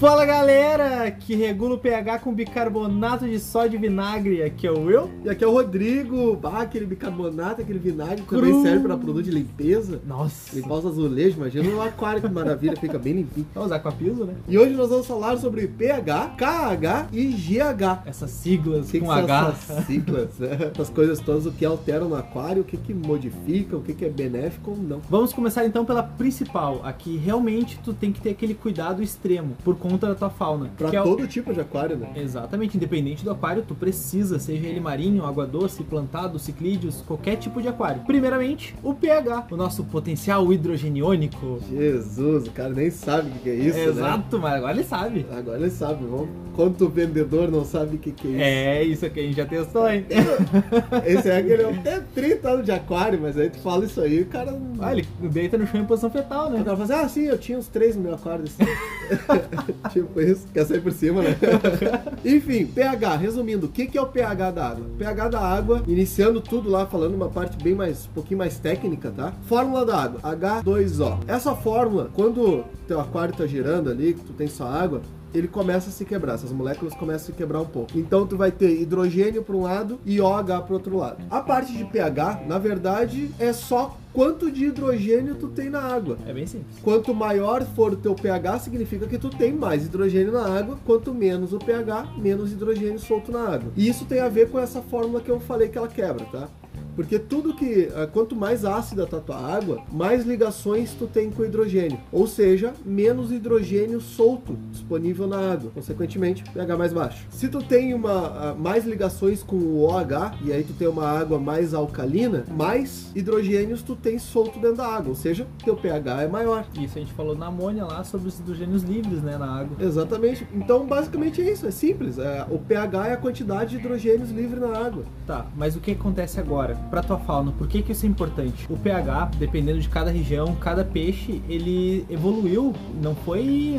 Fala galera, que regula o pH com bicarbonato de sódio e vinagre. Aqui é o Will. E aqui é o Rodrigo. Bah, aquele bicarbonato, aquele vinagre Cru. também serve para produto de limpeza. Nossa, Limpar os azulejos, imagina um aquário que maravilha, fica bem limpinho. vamos usar com a piso, né? E hoje nós vamos falar sobre pH, KH e GH. Essas siglas que, com que H. essas siglas? né? Essas coisas todas, o que alteram no aquário, o que, que modifica, o que, que é benéfico ou não. Vamos começar então pela principal. Aqui realmente tu tem que ter aquele cuidado extremo por conta da tua fauna. Pra é o- todo tipo de aquário, né? Exatamente, independente do aquário, tu precisa, seja ele marinho, água doce, plantado, ciclídeos, qualquer tipo de aquário. Primeiramente, o pH, o nosso potencial hidrogeniônico. Jesus, o cara nem sabe o que, é isso, né? Exato, mas agora ele sabe. Agora ele sabe, vamos. Quanto vendedor não sabe o que, que é isso? É, isso aqui a gente já testou, hein? Esse é aquele até 30 anos de aquário, mas aí tu fala isso aí, o cara. Ah, ele deita no chão em posição fetal, O né? cara fala assim, ah, sim, eu tinha uns três no meu aquário assim. tipo isso, quer sair por cima, né? Enfim, pH, resumindo, o que, que é o pH da água? pH da água, iniciando tudo lá, falando uma parte bem mais, um pouquinho mais técnica, tá? Fórmula da água, H2O. Essa fórmula, quando teu aquário tá girando ali, que tu tem só água, ele começa a se quebrar, essas moléculas começam a se quebrar um pouco. Então tu vai ter hidrogênio para um lado e OH para outro lado. A parte de pH, na verdade, é só quanto de hidrogênio tu tem na água. É bem simples. Quanto maior for o teu pH, significa que tu tem mais hidrogênio na água. Quanto menos o pH, menos hidrogênio solto na água. E isso tem a ver com essa fórmula que eu falei que ela quebra, tá? Porque tudo que. ah, Quanto mais ácida tá a tua água, mais ligações tu tem com o hidrogênio. Ou seja, menos hidrogênio solto disponível na água. Consequentemente, pH mais baixo. Se tu tem uma, ah, mais ligações com o OH, e aí tu tem uma água mais alcalina, mais hidrogênios tu tem solto dentro da água. Ou seja, teu pH é maior. Isso a gente falou na amônia lá sobre os hidrogênios livres, né, na água. Exatamente. Então, basicamente é isso. É simples. É, o pH é a quantidade de hidrogênios livre na água. Tá, mas o que acontece agora? Pra tua fauna, por que, que isso é importante? O pH, dependendo de cada região, cada peixe, ele evoluiu. Não foi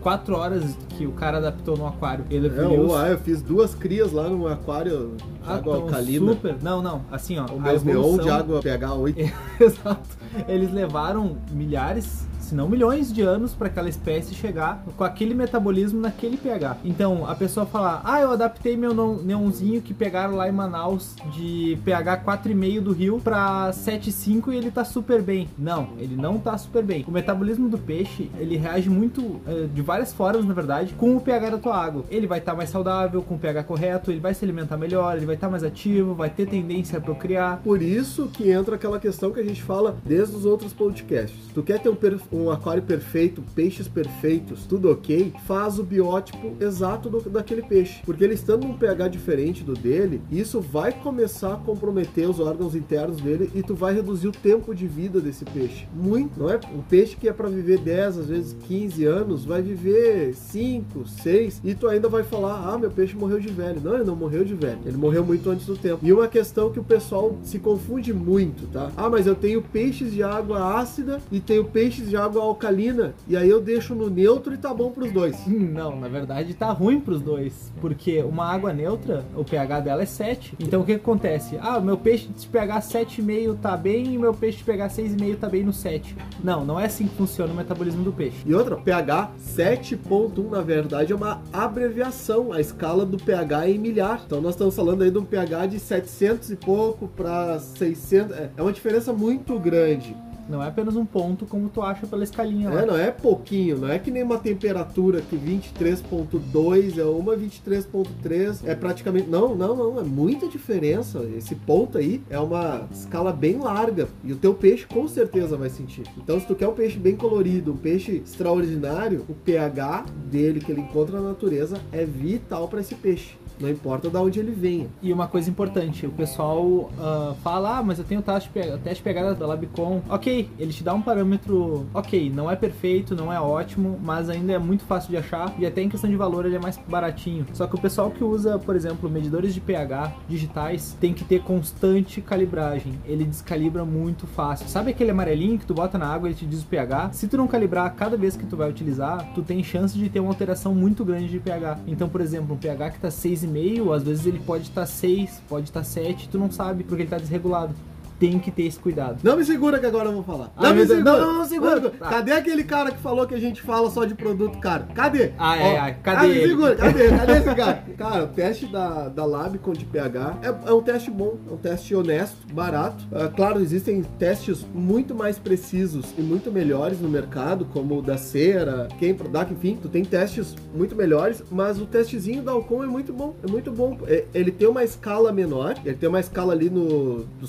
4 horas que o cara adaptou no aquário. Ele É, ou, ah, eu fiz duas crias lá no aquário de Ah, água alcalina. super. Não, não. Assim, ó. O meu evolução- de água pH 8. Exato. Eles levaram milhares, se não milhões de anos para aquela espécie chegar com aquele metabolismo naquele pH. Então, a pessoa falar: "Ah, eu adaptei meu neonzinho que pegaram lá em Manaus de pH 4,5 do rio para 7,5 e ele tá super bem". Não, ele não tá super bem. O metabolismo do peixe, ele reage muito eh, de várias formas, na verdade, com o pH da tua água. Ele vai estar mais saudável, com o pH correto, ele vai se alimentar melhor, ele vai estar mais ativo, vai ter tendência a procriar. Por isso que entra aquela questão que a gente fala desde os outros podcasts. Tu quer ter um, per- um aquário perfeito, peixes perfeitos, tudo ok, faz o biótipo exato do- daquele peixe. Porque ele estando num pH diferente do dele, isso vai começar a comprometer os órgãos internos dele e tu vai reduzir o tempo de vida desse peixe. Muito, não é? Um peixe que é para viver 10, às vezes 15 anos, vai viver 5, 6 e tu ainda vai falar: "Ah, meu peixe morreu de velho". Não, ele não morreu de velho. Ele morreu muito antes do tempo. E uma questão que o pessoal se confunde muito, tá? Ah, mas eu tenho peixes de água ácida e tenho peixes de água alcalina e aí eu deixo no neutro e tá bom pros dois. Não, na verdade tá ruim pros dois. Porque uma água neutra, o pH dela é 7. Então o que, que acontece? Ah, o meu peixe de pH 7,5 tá bem e meu peixe de pH 6,5 tá bem no 7. Não, não é assim que funciona o metabolismo do peixe. E outra, pH 7.1 na verdade é uma abreviação, a escala do pH em milhar. Então nós estamos falando aí de um pH de 700 e pouco para 600, é é uma diferença muito grande. Não é apenas um ponto como tu acha pela escalinha lá. É, não é pouquinho, não é que nem uma temperatura que 23.2 é uma 23.3 é praticamente não, não, não, é muita diferença. Esse ponto aí é uma escala bem larga e o teu peixe com certeza vai sentir. Então, se tu quer um peixe bem colorido, um peixe extraordinário, o pH dele que ele encontra na natureza é vital para esse peixe. Não importa de onde ele venha. E uma coisa importante, o pessoal ah, fala, ah, mas eu tenho teste, teste pegada da Labicon. Ok, ele te dá um parâmetro, ok, não é perfeito, não é ótimo, mas ainda é muito fácil de achar e até em questão de valor ele é mais baratinho. Só que o pessoal que usa, por exemplo, medidores de pH digitais tem que ter constante calibragem. Ele descalibra muito fácil. Sabe aquele amarelinho que tu bota na água e ele te diz o pH? Se tu não calibrar cada vez que tu vai utilizar, tu tem chance de ter uma alteração muito grande de pH. Então, por exemplo, um pH que tá 6,5, às vezes ele pode estar 6, pode estar 7, tu não sabe porque ele tá desregulado. Tem que ter esse cuidado. Não me segura que agora eu vou falar. Ai, não me meu Deus, segura. não, não, não segura. Tá. Cadê aquele cara que falou que a gente fala só de produto caro? Cadê? Ai, Ó, ai, ai, cadê ah, me segura, cadê? Cadê esse cara? Cara, o teste da, da Labicon de pH é, é um teste bom, é um teste honesto, barato. Ah, claro, existem testes muito mais precisos e muito melhores no mercado, como o da cera, quem Product, enfim, tu tem testes muito melhores, mas o testezinho da Alcon é muito bom, é muito bom. É- ele tem uma escala menor, ele tem uma escala ali no do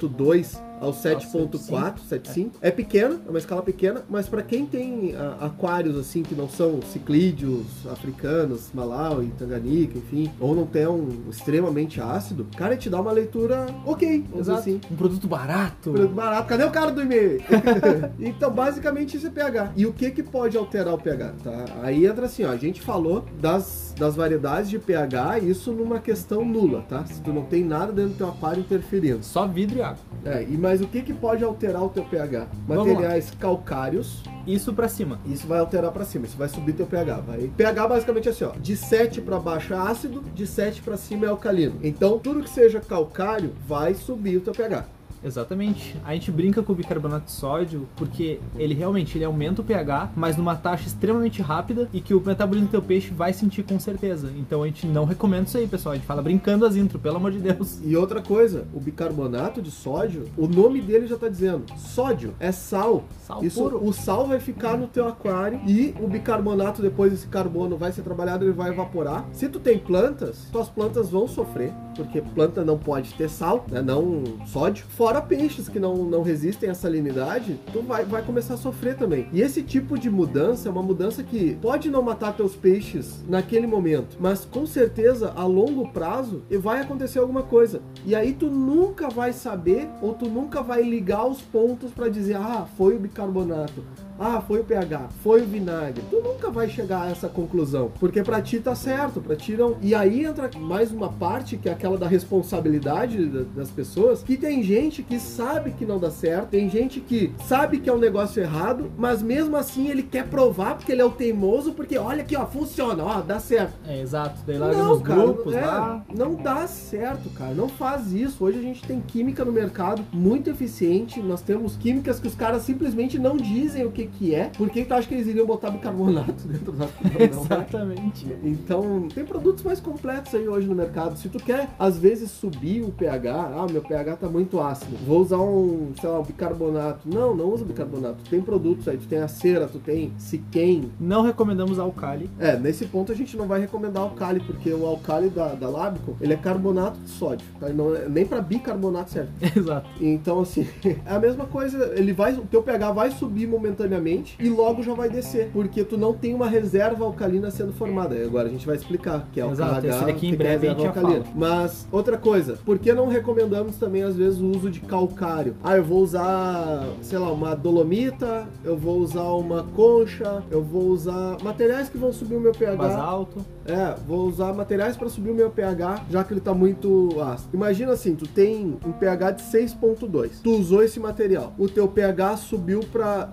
6.2 ao 7.4, 7.5. É pequena, é uma escala pequena, mas para quem tem aquários assim que não são ciclídeos africanos, Malawi, Tanganica, enfim, ou não tem um extremamente ácido, cara, te dá uma leitura ok, vamos dizer assim. Um produto barato. Preço barato. Cadê o cara do e-mail? então, basicamente, isso é pH. E o que que pode alterar o pH? Tá? Aí entra assim, ó, a gente falou das, das variedades de pH, isso numa questão nula, tá? Se tu não tem nada dentro do teu aquário interferindo. Só vidro e água. É, e mas o que que pode alterar o teu pH? Materiais calcários, Isso pra cima. isso vai alterar pra cima, isso vai subir teu pH. Vai... pH basicamente é assim, ó, de 7 pra baixo é ácido, de 7 pra cima é alcalino. Então, tudo que seja calcário vai subir o teu pH. Exatamente. A gente brinca com o bicarbonato de sódio porque ele realmente ele aumenta o pH, mas numa taxa extremamente rápida e que o metabolismo do teu peixe vai sentir com certeza. Então a gente não recomenda isso aí, pessoal. A gente fala brincando as intro, pelo amor de Deus. E outra coisa, o bicarbonato de sódio, o nome dele já tá dizendo, sódio é sal. Sal Isso, puro. o sal vai ficar no teu aquário e o bicarbonato depois esse carbono vai ser trabalhado, ele vai evaporar. Se tu tem plantas, tuas plantas vão sofrer, porque planta não pode ter sal, né, não sódio. Fora peixes que não, não resistem à salinidade, tu vai, vai começar a sofrer também. E esse tipo de mudança é uma mudança que pode não matar teus peixes naquele momento, mas com certeza a longo prazo vai acontecer alguma coisa. E aí tu nunca vai saber ou tu nunca vai ligar os pontos para dizer, ah, foi o bicarbonato. Ah, foi o pH, foi o vinagre. Tu nunca vai chegar a essa conclusão, porque pra ti tá certo, pra ti não. E aí entra mais uma parte que é aquela da responsabilidade da- das pessoas, que tem gente que sabe que não dá certo, tem gente que sabe que é um negócio errado, mas mesmo assim ele quer provar porque ele é o teimoso, porque olha aqui, ó, funciona, ó, dá certo. É, exato. Daí larga Não, nos cara, grupos é, lá. não dá certo, cara. Não faz isso. Hoje a gente tem química no mercado muito eficiente. Nós temos químicas que os caras simplesmente não dizem o que que é. Por que tu acha que eles iriam botar bicarbonato dentro da não, né? Exatamente. Então, tem produtos mais completos aí hoje no mercado. Se tu quer, às vezes, subir o pH, ah, meu pH tá muito ácido, vou usar um, sei lá, um bicarbonato. Não, não usa bicarbonato. Tem produtos aí, tu tem a cera, tu tem Siquem, Não recomendamos alcali. é, nesse ponto a gente não vai recomendar alcali, porque o alcali da, da Labicon, ele é carbonato de sódio, tá? Não é- nem para bicarbonato serve. Exato. Então, assim, é a mesma coisa, ele vai, o teu pH vai subir momentaneamente e logo já vai descer, porque tu não tem uma reserva alcalina sendo formada. E Agora a gente vai explicar, que é o Exato, KH, daqui em breve a gente alcalina. Mas, outra coisa, por que não recomendamos também, às vezes, o uso de calcário? Ah, eu vou usar, sei lá, uma dolomita, eu vou usar uma concha, eu vou usar materiais que vão subir o meu pH. Basalto. É, vou usar materiais para subir o meu pH, já que ele tá muito ácido. Imagina assim, tu tem um pH de 6.2. Tu usou esse material. O teu pH subiu para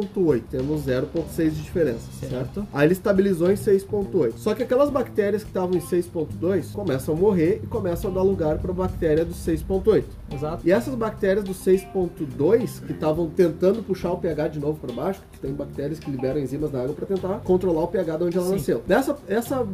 6.8. Temos 0.6 de diferença, certo. Certo. Aí ele estabilizou em 6.8. Só que aquelas bactérias que estavam em 6.2 começam a morrer e começam a dar lugar para bactéria do 6.8. Exato. E essas bactérias do 6.2 que estavam tentando puxar o pH de novo para baixo, que tem bactérias que liberam enzimas na água para tentar controlar o pH de onde ela Sim. nasceu. Essa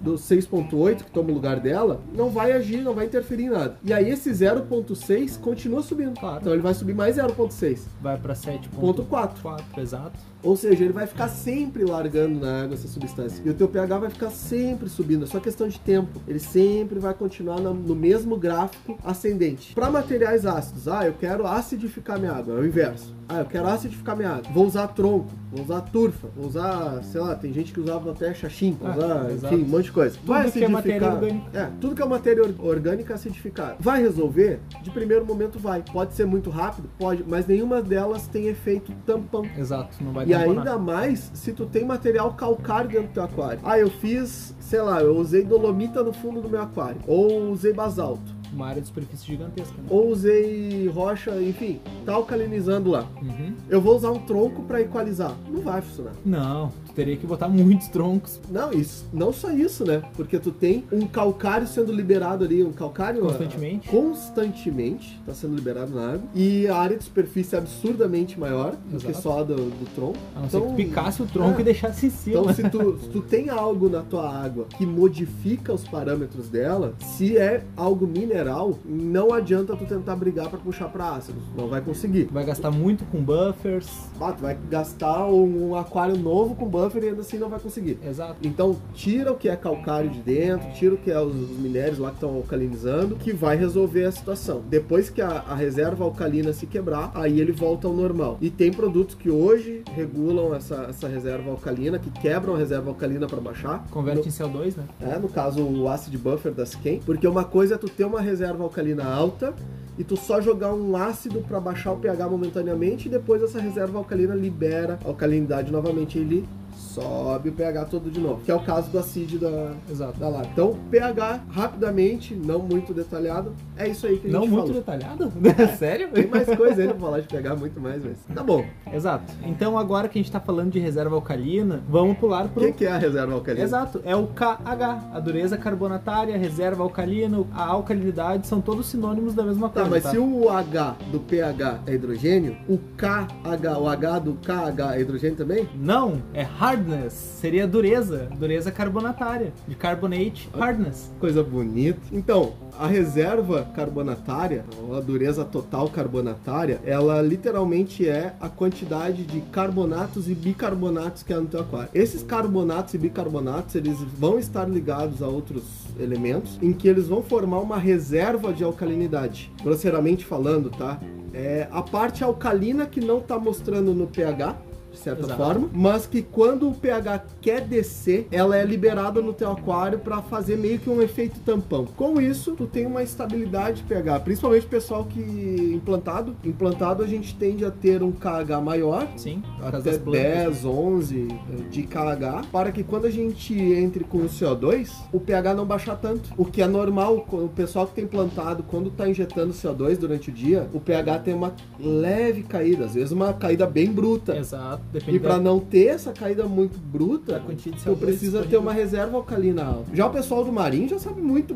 do 6.8 que toma o lugar dela, não vai agir, não vai interferir em nada. E aí esse 0.6 continua subindo. Claro. Então ele vai subir mais 0.6. Vai pra 7.4. Ponto 4. Exato. Ou seja, ele vai ficar sempre largando na água essa substância. E o teu pH vai ficar sempre subindo. É só questão de tempo. Ele sempre vai continuar no, mesmo gráfico ascendente. Para materiais ácidos, ah, eu quero acidificar minha água. É o inverso. Ah, eu quero acidificar minha água. Vou usar tronco, vou usar turfa, vou usar, sei lá, tem gente que usava até xaxim, vou Ah, usar, exato. enfim, um monte de coisa. Tudo que é matéria orgânica. É, tudo que é matéria or- orgânica acidificada. Vai resolver? De primeiro momento vai. Pode ser muito rápido? Pode, mas nenhuma delas tem efeito tampão. Exato. Não vai E ainda mais se tu tem material calcário dentro do teu aquário. Ah, eu fiz, sei lá, eu usei dolomita no fundo do meu aquário. Ou usei basalto. uma área de superfície gigantesca. Né? Ou usei rocha, enfim, tá alcalinizando lá. Uhum. Eu vou usar um tronco para equalizar. Não vai funcionar. Não, tu teria que botar muitos troncos. Não, isso, não só isso, né? Porque tu tem um calcário sendo liberado ali, um calcário Constantemente. ah, constantemente tá sendo liberado na água e a área de superfície é absurdamente maior do que Exato. só do, do tronco. A não ser que picasse o tronco é. e deixasse em cima. Então, se tu, se tu tem algo na tua água que modifica os parâmetros dela, se é algo mineral, não adianta tu tentar brigar para puxar para ácidos. Não vai conseguir. Vai gastar muito com buffers. Ah, tu vai gastar um aquário novo com buffer e ainda assim não vai conseguir. Exato. Então, tira o que é calcário de dentro, tira o que é os, os minérios lá que estão alcalinizando, que vai resolver a situação. Depois que a, a reserva alcalina se quebrar, aí ele volta ao normal. E tem produtos que hoje regulam essa, essa reserva alcalina, que quebram a reserva alcalina para baixar. Converte No- em CO2, né? é, no caso o acid buffer da Sken, porque uma coisa é tu ter uma reserva alcalina alta e tu só jogar um ácido para baixar o pH momentaneamente e depois essa reserva alcalina libera a alcalinidade novamente ele sobe o pH todo de novo, que é o caso do acid da, Exato. da. Então, pH rapidamente, não muito detalhado, é isso aí que a gente Não muito detalhado? Sério? Tem mais coisa aí pra falar de pH muito mais, mas tá bom. Exato. Então agora que a gente tá falando de reserva alcalina, vamos pular O pro. que, que é a reserva alcalina? Exato, é o KH, a dureza carbonatária, a reserva alcalina, a alcalinidade, são todos sinônimos da mesma Tá, coisa. mas se o H do pH é hidrogênio, o KH, o H do KH é hidrogênio também? Não, é hardness, seria dureza, dureza carbonatária, de carbonate hardness. Coisa bonita. Então, a reserva carbonatária, a dureza total carbonatária, ela literalmente é a quantidade de carbonatos e bicarbonatos que há no teu aquário. Esses carbonatos e bicarbonatos, eles vão estar ligados a outros elementos, em que eles vão formar uma reserva de alcalinidade. Grosseiramente falando, tá? É a parte alcalina que não está mostrando no pH, de certa Exato. forma, mas que quando o pH quer descer, ela é liberada no teu aquário para fazer meio que um efeito tampão. Com isso, tu tem uma estabilidade de pH, principalmente o pessoal que implantado, implantado a gente tende a ter um KH maior, Sim, até das plantas. 10, 11 de KH, para que quando a gente entre com o CO2, o pH não baixar tanto. O que é normal, o pessoal que tem plantado, quando está injetando CO2 durante o dia, o pH tem uma leve caída, às vezes uma caída bem bruta. Exato, depende E para da- não ter essa caída muito bruta, tu CO2 precisa ter uma reserva alcalina alta. Já o pessoal do marinho já sabe muito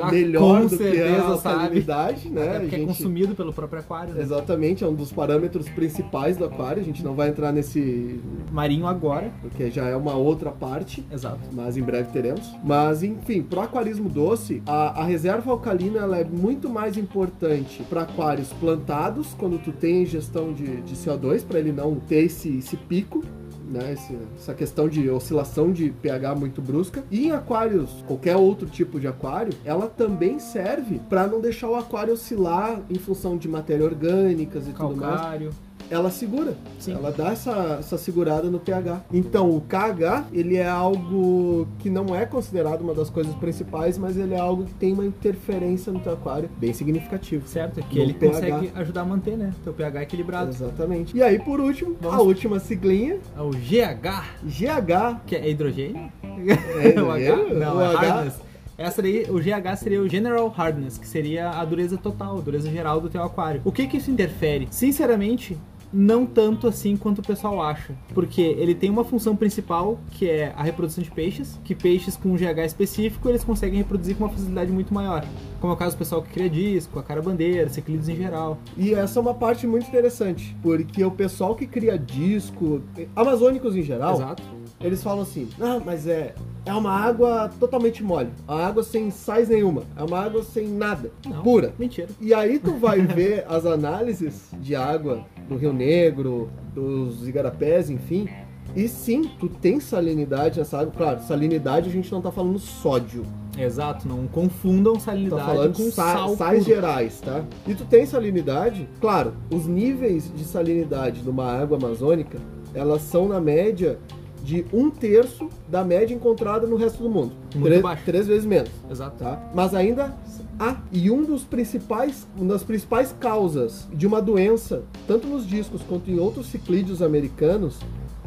Ah, melhor do que a certeza sabe. alcalinidade, né? É A porque é gente- consumido pelo próprio aquário. né? Exatamente, é um dos parâmetros principais do aquário. A gente não vai entrar nesse Marinho agora, porque já é uma outra parte, exato. mas em breve teremos. Mas enfim, pro aquarismo doce, a, a reserva alcalina ela é muito mais importante para aquários plantados, quando tu tem ingestão de, de CO2, para ele não ter esse, esse pico. Né, essa questão de oscilação de pH muito brusca. E em aquários, qualquer outro tipo de aquário, ela também serve para não deixar o aquário oscilar em função de matéria orgânicas e tudo mais Calcário. Ela segura. Sim. Ela dá essa, essa segurada no pH. Então, o KH, ele é algo que não é considerado uma das coisas principais, mas ele é algo que tem uma interferência no teu aquário bem significativo. Certo, é que ele pH. consegue ajudar a manter, né? Teu pH equilibrado. Exatamente. E aí, por último, a Vamos- última siglinha, É o GH, GH. que é hidrogênio. É o H? hidrogênio? Não, O é H? hardness. Essa daí, o GH seria o General Hardness, que seria a dureza total, a dureza geral do teu aquário. O que que isso interfere? Sinceramente, não tanto assim quanto o pessoal acha. Porque ele tem uma função principal, que é a reprodução de peixes, que peixes com um GH específico, eles conseguem reproduzir com uma facilidade muito maior. Como é o caso do pessoal que cria disco, a cara bandeira, ciclides em geral. E essa é uma parte muito interessante, porque o pessoal que cria disco, amazônicos em geral, Exato. eles falam assim: ah, mas é, é uma água totalmente mole, a água sem sais nenhuma, é uma água sem nada, Não. pura. Mentira. E aí tu vai ver as análises de água do Rio Negro, dos igarapés, enfim. E sim, tu tem salinidade nessa água. Claro, salinidade a gente não tá falando sódio. Exato, não confundam Tá salinidade falando com sa sal sais gerais, tá? E tu tem salinidade, claro, os níveis de salinidade numa água amazônica, elas são na média de um terço da média encontrada no resto do mundo. Muito três, baixo. três vezes menos, Exato. tá? Mas ainda há. E um dos principais, uma das principais causas de uma doença, tanto nos discos quanto em outros ciclídeos americanos,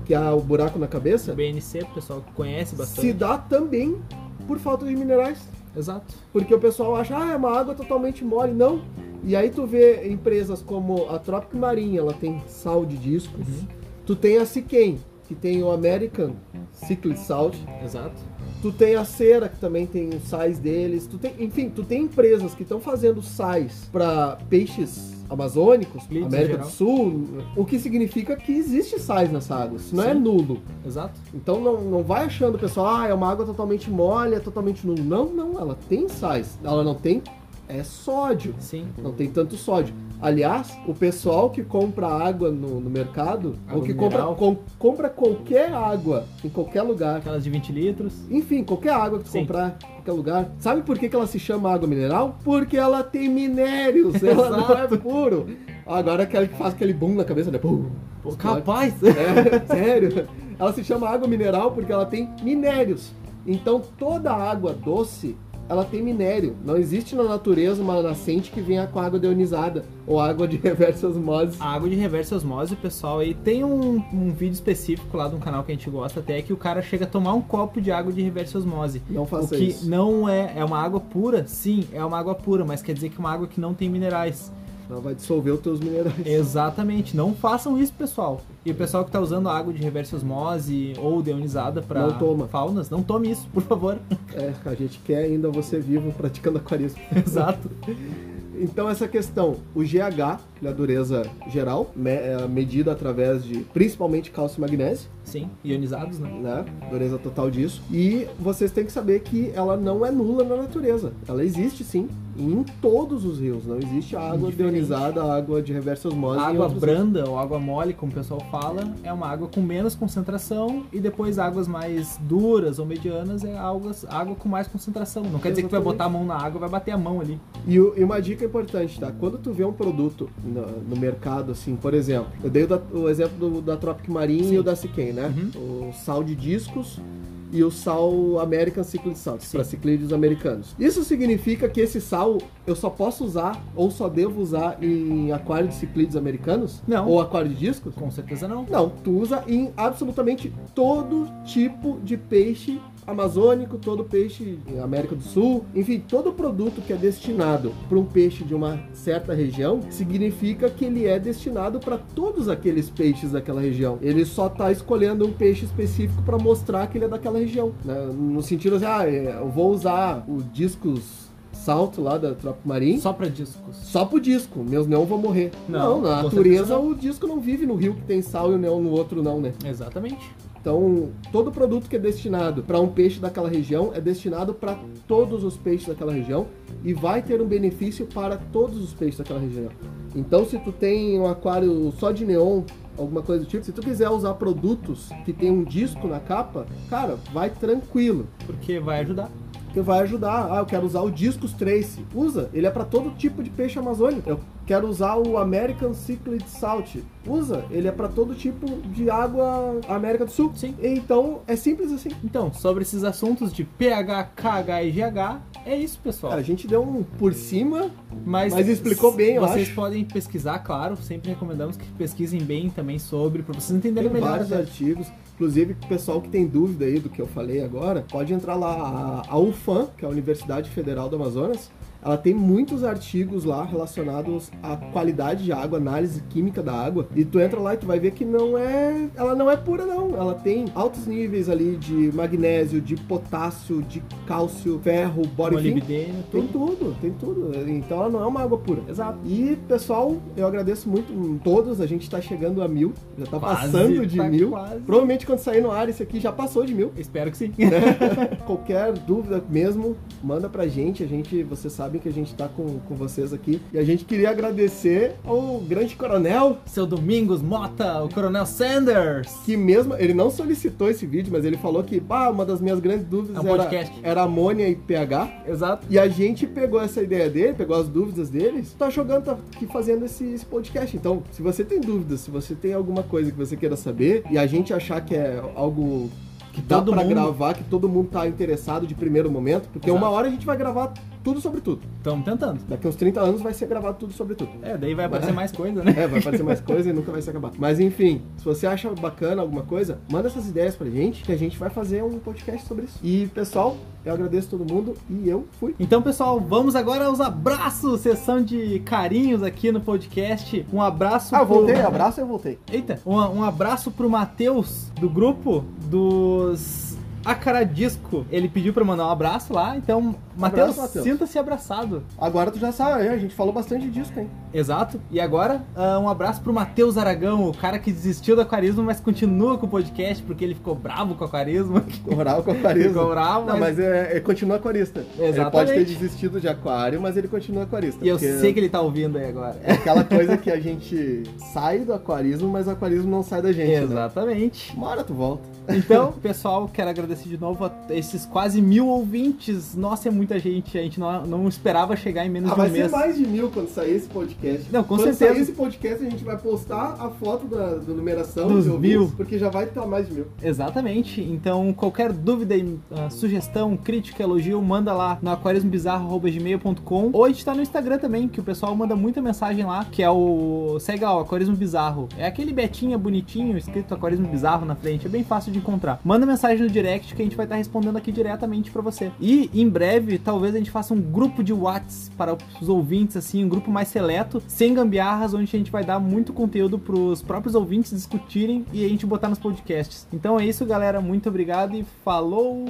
que é o buraco na cabeça, O BNC, pro pessoal que conhece bastante. se dá também por falta de minerais. Exato. Porque o pessoal acha, ah, é uma água totalmente mole. Não. E aí tu vê empresas como a Tropic Marinha, ela tem sal de discos. Tu tem a Siquem, que tem o American Cyclic Salt. Exato. Tu tem a Cera, que também tem os sais deles. Tu tem, enfim, tu tem empresas que estão fazendo sais para peixes amazônicos, em América do Sul, o que significa que existe sais nessa água. Isso não é Sim. nulo. Exato. Então não, não vai achando pessoal, ah, é uma água totalmente mole, é totalmente nulo. Não, não, ela tem sais. Ela não tem é sódio. Sim. Não tem tanto sódio. Aliás, o pessoal que compra água no, no mercado, Água ou que compra, com- compra qualquer água em qualquer lugar, Aquelas de 20 litros. enfim, qualquer água que tu Sim. comprar em qualquer lugar. Sabe por que, que ela se chama água mineral? Porque ela tem minérios, ela não é puro. Agora aquela que faz aquele boom na cabeça, né? Pum, Pô, capaz. É, sério. Ela se chama água mineral porque ela tem minérios. Então toda água doce, ela tem minério. Não existe na natureza uma nascente que venha com água deionizada ou água de reversa osmose. A água de reversa osmose, pessoal, aí tem um, um vídeo específico lá de um canal que a gente gosta até que o cara chega a tomar um copo de água de reversa osmose. Não O faça que isso. não é, é uma água pura? Sim, é uma água pura, mas quer dizer que é uma água que não tem minerais. Ela vai dissolver os teus minerais. Exatamente, não façam isso, pessoal. E o pessoal que tá usando água de reversa osmose ou deionizada para faunas, não tome isso, por favor. É, a gente quer ainda você vivo praticando aquarismo. Exato. Então essa questão, o GH, a dureza geral, me- é medida através de principalmente cálcio e magnésio, Sim, ionizados, né? né? Dureza total disso. E vocês têm que saber que ela não é nula na natureza. Ela existe sim, em todos os rios. Não existe água deionizada, água de reversa osmose. Água outros rios. branda ou água mole, como o pessoal fala, é uma água com menos concentração e depois águas mais duras ou medianas é águas, água com mais concentração. Não quer dizer que tu vai Exatamente. botar a mão na água vai bater a mão ali. E, e uma dica importante, tá? Quando tu vê um produto no, no mercado, assim, por exemplo, eu dei o, da- o exemplo do, da Tropic Marine Sim. e o da Siquem, né? Uhum. O sal de discos e o sal American Cyclid Salt, para ciclídeos americanos. Isso significa que esse sal eu só posso usar ou só devo usar em aquário de ciclídeos americanos? Não. Ou aquário de discos? Com certeza não. Não, tu usa em absolutamente todo tipo de peixe amazônico, todo peixe em América do Sul, enfim, todo produto que é destinado para um peixe de uma certa região, significa que ele é destinado para todos aqueles peixes daquela região. Ele só tá escolhendo um peixe específico para mostrar que ele é daquela região, né? No sentido assim, ah, eu vou usar o discos salto lá da Tropic Marim Só pra discos. só pro disco, meus neon vão morrer. Não, Não, na natureza o disco não vive no rio que tem sal e o neon no outro não, né? Exatamente. Então, todo produto que é destinado para um peixe daquela região é destinado para todos os peixes daquela região e vai ter um benefício para todos os peixes daquela região. Então, se tu tem um aquário só de neon, alguma coisa do tipo, se tu quiser usar produtos que tem um disco na capa, cara, vai tranquilo. Porque vai ajudar. Porque vai ajudar. Ah, eu quero usar o Discos Trace. Usa. Ele é para todo tipo de peixe amazônico. Eu quero usar o American Cichlid Salt. Usa. Ele é para todo tipo de água América do Sul. Sim. Então, é simples assim. Então, sobre esses assuntos de pH, KH e GH, é isso, pessoal. Cara, a gente deu um por cima, Mas, Mas explicou bem, eu Vocês acho. podem pesquisar, claro. Sempre recomendamos que pesquisem bem também sobre, pra vocês entenderem tem melhor. vários né? artigos. Inclusive, o pessoal que tem dúvida aí do que eu falei agora, pode entrar lá. A, a UFAM, que é a Universidade Federal do Amazonas, ela tem muitos artigos lá relacionados à qualidade de água, análise química da água. E tu entra lá e tu vai ver que não é. Ela não é pura, não. Ela tem altos níveis ali de magnésio, de potássio, de cálcio, ferro, bora, enfim. Tem tudo. tem tudo. Então ela não é uma água pura. Exato. E, pessoal, eu agradeço muito em todos. A gente tá chegando a mil. Já tá Quase, passando de tá mil. quase. Provavelmente quando sair no ar, esse aqui já passou de mil. Espero que sim. Qualquer dúvida mesmo, manda pra gente. A gente, vocês sabem que a gente tá com, com vocês aqui. E a gente queria agradecer ao grande coronel, Seu Domingos Mota, o Coronel Sanders. que mesmo, ele não solicitou esse vídeo, mas ele falou que, pá, uma das minhas grandes dúvidas É um era, era amônia e pH. Exato. E a gente pegou essa ideia dele, pegou as dúvidas deles, tá jogando, tá aqui fazendo esse, esse podcast. Então, se você tem dúvidas, se você tem alguma coisa que você queira saber, e a gente achar que é algo que dá pra mundo- gravar, que todo mundo tá interessado de primeiro momento, porque Exato. uma hora a gente vai gravar tudo sobre tudo. Estamos tentando. Daqui uns 30 anos vai ser gravado tudo sobre tudo. É, daí vai aparecer mais coisa, né? É, vai aparecer mais coisa e nunca vai se acabar. Mas enfim, se você acha bacana alguma coisa, manda essas ideias pra gente que a gente vai fazer um podcast sobre isso. E pessoal, eu agradeço todo mundo e eu fui. Então, pessoal, vamos agora aos abraços, sessão de carinhos aqui no podcast. Um abraço Ah, eu pro- voltei, abraço, eu voltei. Eita, um, um abraço pro Matheus do grupo dos Acaradisco. Ele pediu pra mandar um abraço lá, então, Matheus, sinta-se abraçado. Agora tu já sabe, a gente falou bastante disso, hein? Exato. E agora, ah, um abraço pro Matheus Aragão, o cara que desistiu do aquarismo, mas continua com o podcast porque ele ficou bravo com o aquarismo. Oral com aquarismo. Ficou bravo, Não, mas- mas é, é- continua aquarista. Ele Exatamente. pode ter desistido de aquário, mas ele continua aquarista. E eu sei que ele tá ouvindo aí agora. É aquela coisa que a gente sai do aquarismo, mas o aquarismo não sai da gente, né? Exatamente. Uma hora tu volta. Então, pessoal, quero agradecer de novo a esses quase mil ouvintes. Nossa, é muita gente. A gente não, não esperava chegar em menos Ah, de um vai mês. ser mais de mil quando sair esse podcast. Não, com quando certeza. sair esse podcast, a gente vai postar a foto da, da numeração Dos ouvintes, mil. porque já vai estar mais de mil. Exatamente. Então, qualquer dúvida, ah, sugestão, crítica, elogio, manda lá no aquarismobizarro.gmail.com ou a gente tá no Instagram também, que o pessoal manda muita mensagem lá, que é o... Segue lá, o Aquarismo Bizarro. É aquele betinha bonitinho, escrito Aquarismo Bizarro na frente, é bem fácil de encontrar. Manda mensagem no direct que a gente vai estar respondendo aqui diretamente pra você. E, em breve, talvez a gente faça um grupo de Whats para os ouvintes, assim, um grupo mais seleto, sem gambiarras, onde a gente vai dar muito conteúdo pros próprios ouvintes discutirem e a gente botar nos podcasts. Então é isso, galera. Muito obrigado e falou!